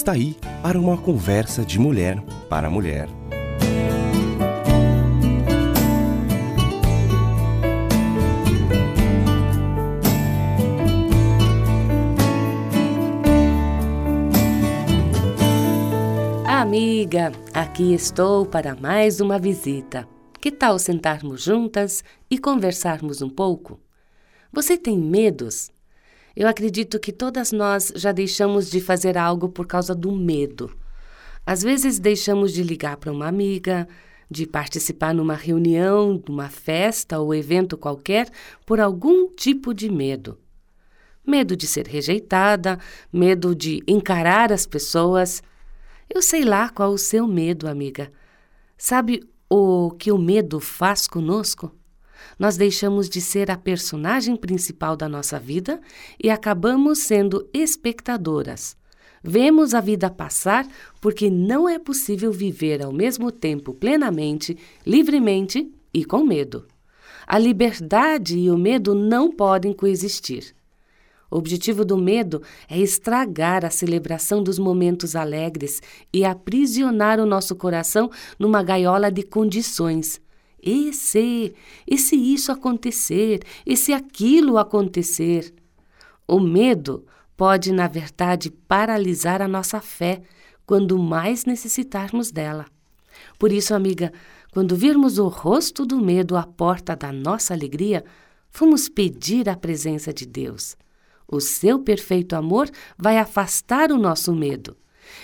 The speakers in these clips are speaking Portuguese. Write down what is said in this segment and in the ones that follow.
Está aí para uma conversa de mulher para mulher. Amiga, aqui estou para mais uma visita. Que tal sentarmos juntas e conversarmos um pouco? Você tem medos? Eu acredito que todas nós já deixamos de fazer algo por causa do medo. Às vezes deixamos de ligar para uma amiga, de participar numa reunião, numa festa ou evento qualquer por algum tipo de medo. Medo de ser rejeitada, medo de encarar as pessoas. Eu sei lá qual o seu medo, amiga. Sabe o que o medo faz conosco? Nós deixamos de ser a personagem principal da nossa vida e acabamos sendo espectadoras. Vemos a vida passar porque não é possível viver ao mesmo tempo plenamente, livremente e com medo. A liberdade e o medo não podem coexistir. O objetivo do medo é estragar a celebração dos momentos alegres e aprisionar o nosso coração numa gaiola de condições. E se, e se isso acontecer, e se aquilo acontecer? O medo pode, na verdade, paralisar a nossa fé quando mais necessitarmos dela. Por isso, amiga, quando virmos o rosto do medo à porta da nossa alegria, vamos pedir a presença de Deus. O seu perfeito amor vai afastar o nosso medo.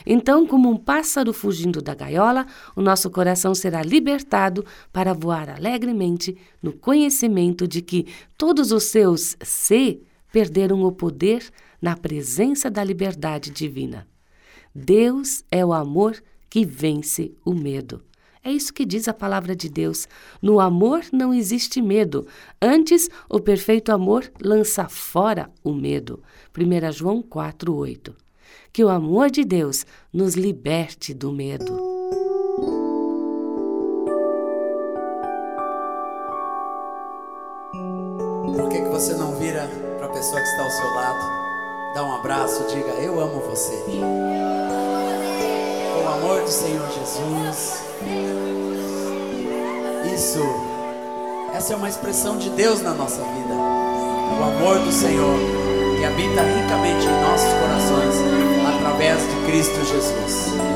Então, como um pássaro fugindo da gaiola, o nosso coração será libertado para voar alegremente no conhecimento de que todos os seus se perderam o poder na presença da liberdade divina. Deus é o amor que vence o medo. É isso que diz a palavra de Deus. No amor não existe medo. Antes, o perfeito amor lança fora o medo. 1 João 4:8. Que o amor de Deus nos liberte do medo. Por que, que você não vira para a pessoa que está ao seu lado, dá um abraço, diga: Eu amo você. Com o amor do Senhor Jesus. Isso, essa é uma expressão de Deus na nossa vida. O amor do Senhor que habita ricamente em nossos corações através de Cristo Jesus.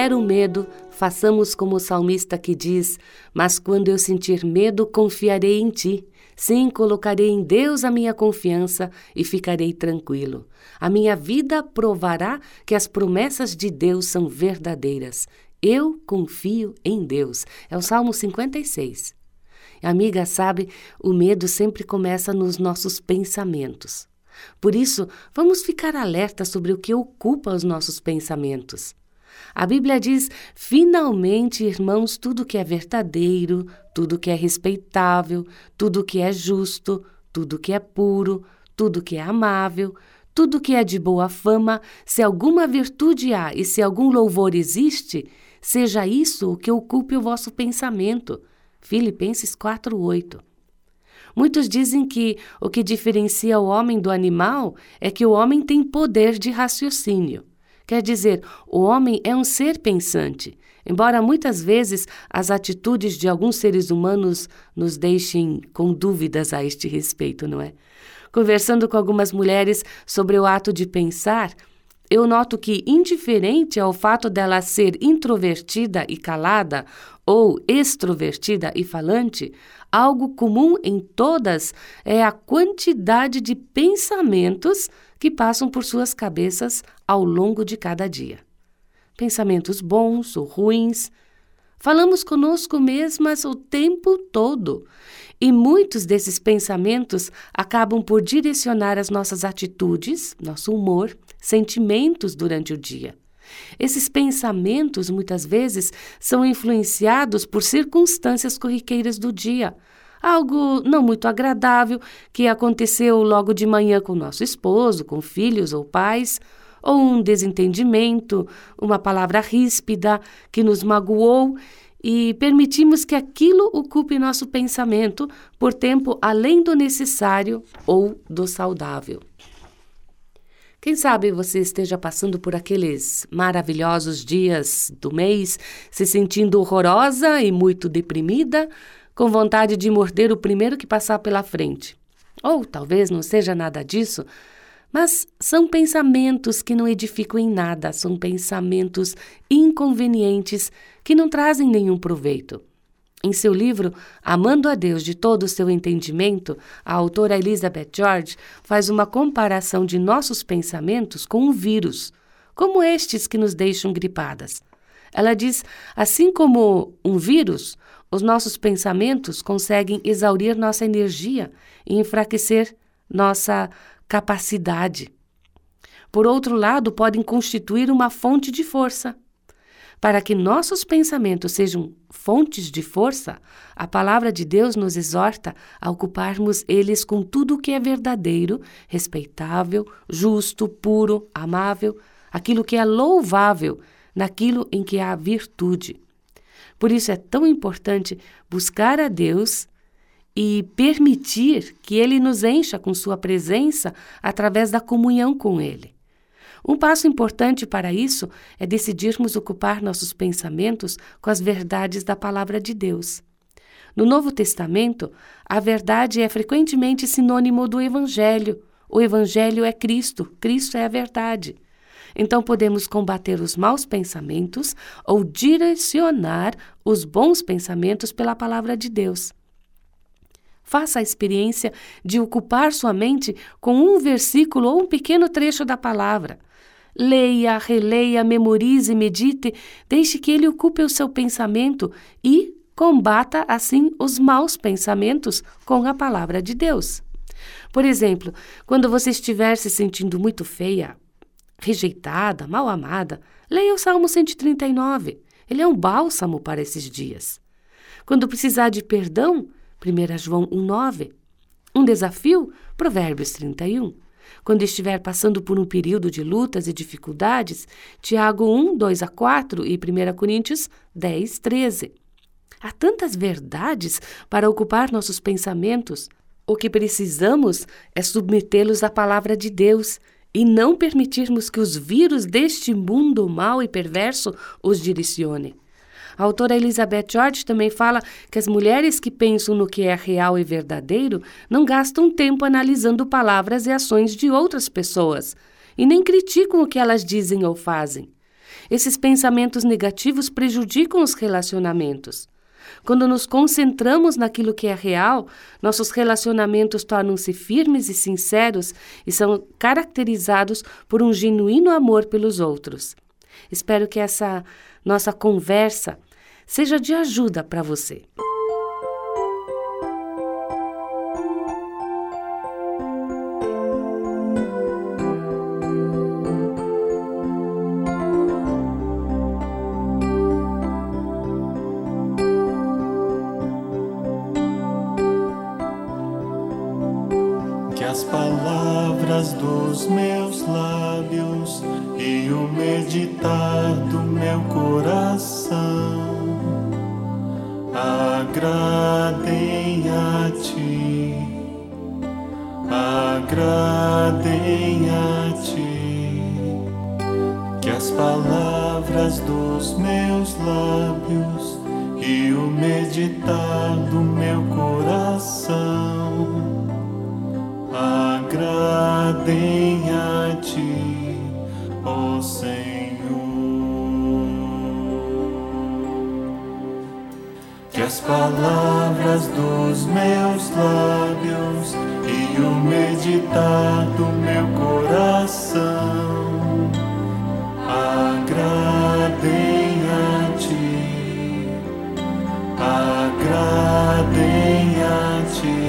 vier o medo, façamos como o salmista que diz: Mas quando eu sentir medo, confiarei em ti. Sim, colocarei em Deus a minha confiança e ficarei tranquilo. A minha vida provará que as promessas de Deus são verdadeiras. Eu confio em Deus. É o Salmo 56. Amiga, sabe, o medo sempre começa nos nossos pensamentos. Por isso, vamos ficar alerta sobre o que ocupa os nossos pensamentos. A Bíblia diz: finalmente, irmãos, tudo que é verdadeiro, tudo que é respeitável, tudo que é justo, tudo que é puro, tudo que é amável, tudo que é de boa fama, se alguma virtude há e se algum louvor existe, seja isso o que ocupe o vosso pensamento. Filipenses 4:8. Muitos dizem que o que diferencia o homem do animal é que o homem tem poder de raciocínio. Quer dizer, o homem é um ser pensante. Embora muitas vezes as atitudes de alguns seres humanos nos deixem com dúvidas a este respeito, não é? Conversando com algumas mulheres sobre o ato de pensar, eu noto que, indiferente ao fato dela ser introvertida e calada ou extrovertida e falante, algo comum em todas é a quantidade de pensamentos que passam por suas cabeças ao longo de cada dia. Pensamentos bons ou ruins. Falamos conosco mesmas o tempo todo. E muitos desses pensamentos acabam por direcionar as nossas atitudes, nosso humor, sentimentos durante o dia. Esses pensamentos, muitas vezes, são influenciados por circunstâncias corriqueiras do dia, algo não muito agradável que aconteceu logo de manhã com nosso esposo, com filhos ou pais, ou um desentendimento, uma palavra ríspida que nos magoou e permitimos que aquilo ocupe nosso pensamento por tempo além do necessário ou do saudável. Quem sabe você esteja passando por aqueles maravilhosos dias do mês, se sentindo horrorosa e muito deprimida, com vontade de morder o primeiro que passar pela frente. Ou talvez não seja nada disso, mas são pensamentos que não edificam em nada, são pensamentos inconvenientes que não trazem nenhum proveito. Em seu livro Amando a Deus de todo o seu entendimento, a autora Elizabeth George faz uma comparação de nossos pensamentos com um vírus, como estes que nos deixam gripadas. Ela diz: assim como um vírus, os nossos pensamentos conseguem exaurir nossa energia e enfraquecer nossa capacidade. Por outro lado, podem constituir uma fonte de força. Para que nossos pensamentos sejam fontes de força, a palavra de Deus nos exorta a ocuparmos eles com tudo o que é verdadeiro, respeitável, justo, puro, amável, aquilo que é louvável, naquilo em que há virtude. Por isso é tão importante buscar a Deus e permitir que Ele nos encha com Sua presença através da comunhão com Ele. Um passo importante para isso é decidirmos ocupar nossos pensamentos com as verdades da Palavra de Deus. No Novo Testamento, a verdade é frequentemente sinônimo do Evangelho. O Evangelho é Cristo, Cristo é a verdade. Então podemos combater os maus pensamentos ou direcionar os bons pensamentos pela palavra de Deus. Faça a experiência de ocupar sua mente com um versículo ou um pequeno trecho da palavra. Leia, releia, memorize, medite, deixe que ele ocupe o seu pensamento e combata assim os maus pensamentos com a palavra de Deus. Por exemplo, quando você estiver se sentindo muito feia, rejeitada, mal amada, leia o Salmo 139. Ele é um bálsamo para esses dias. Quando precisar de perdão, 1 João 1,9. Um desafio, Provérbios 31. Quando estiver passando por um período de lutas e dificuldades, Tiago 1, 2 a 4 e 1 Coríntios 10, 13. Há tantas verdades para ocupar nossos pensamentos. O que precisamos é submetê-los à palavra de Deus e não permitirmos que os vírus deste mundo mau e perverso os direcione. A autora Elizabeth George também fala que as mulheres que pensam no que é real e verdadeiro não gastam tempo analisando palavras e ações de outras pessoas e nem criticam o que elas dizem ou fazem. Esses pensamentos negativos prejudicam os relacionamentos. Quando nos concentramos naquilo que é real, nossos relacionamentos tornam-se firmes e sinceros e são caracterizados por um genuíno amor pelos outros. Espero que essa nossa conversa seja de ajuda para você. as palavras dos meus lábios e o meditar do meu coração agradem a ti, agradem a ti, que as palavras dos meus lábios e o meditar do meu coração palavras dos meus lábios e o meditar do meu coração. Agradem a ti, agradem a ti.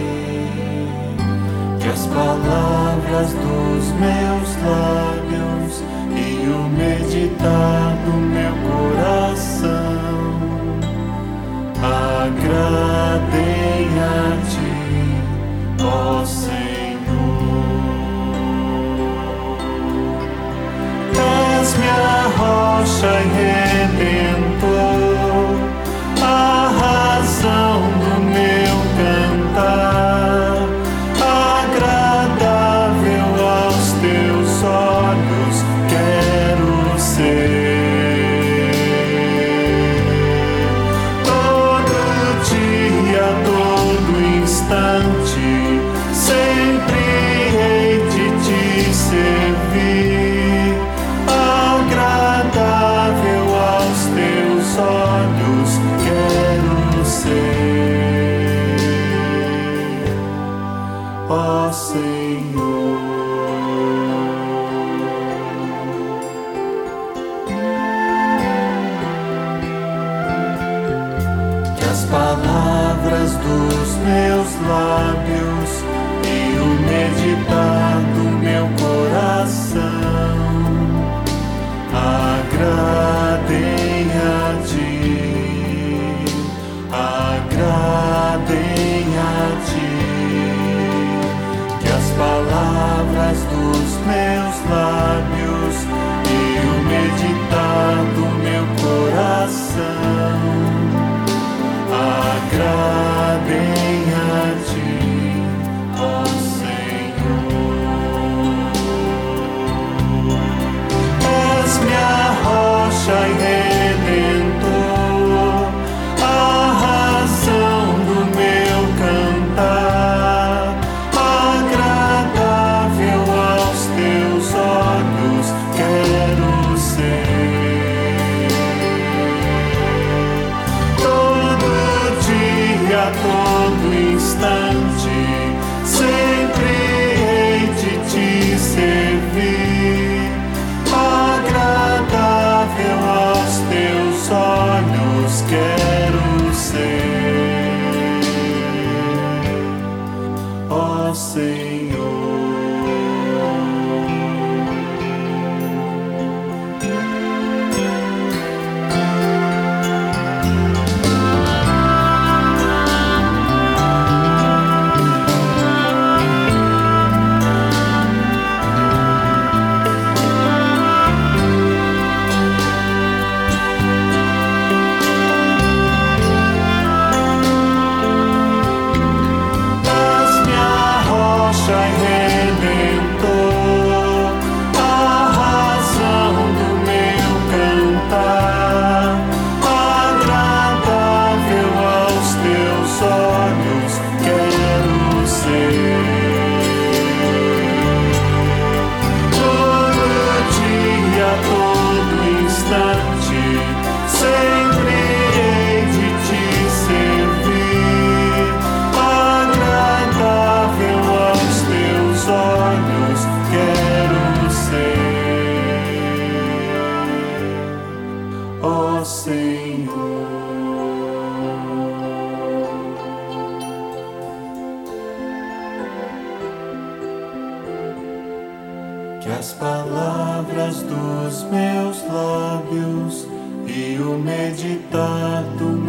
As palavras dos meus lábios e o meditar do meu agradem a ti, ó Senhor. És minha rocha e as palavras dos meus lábios e o meditar do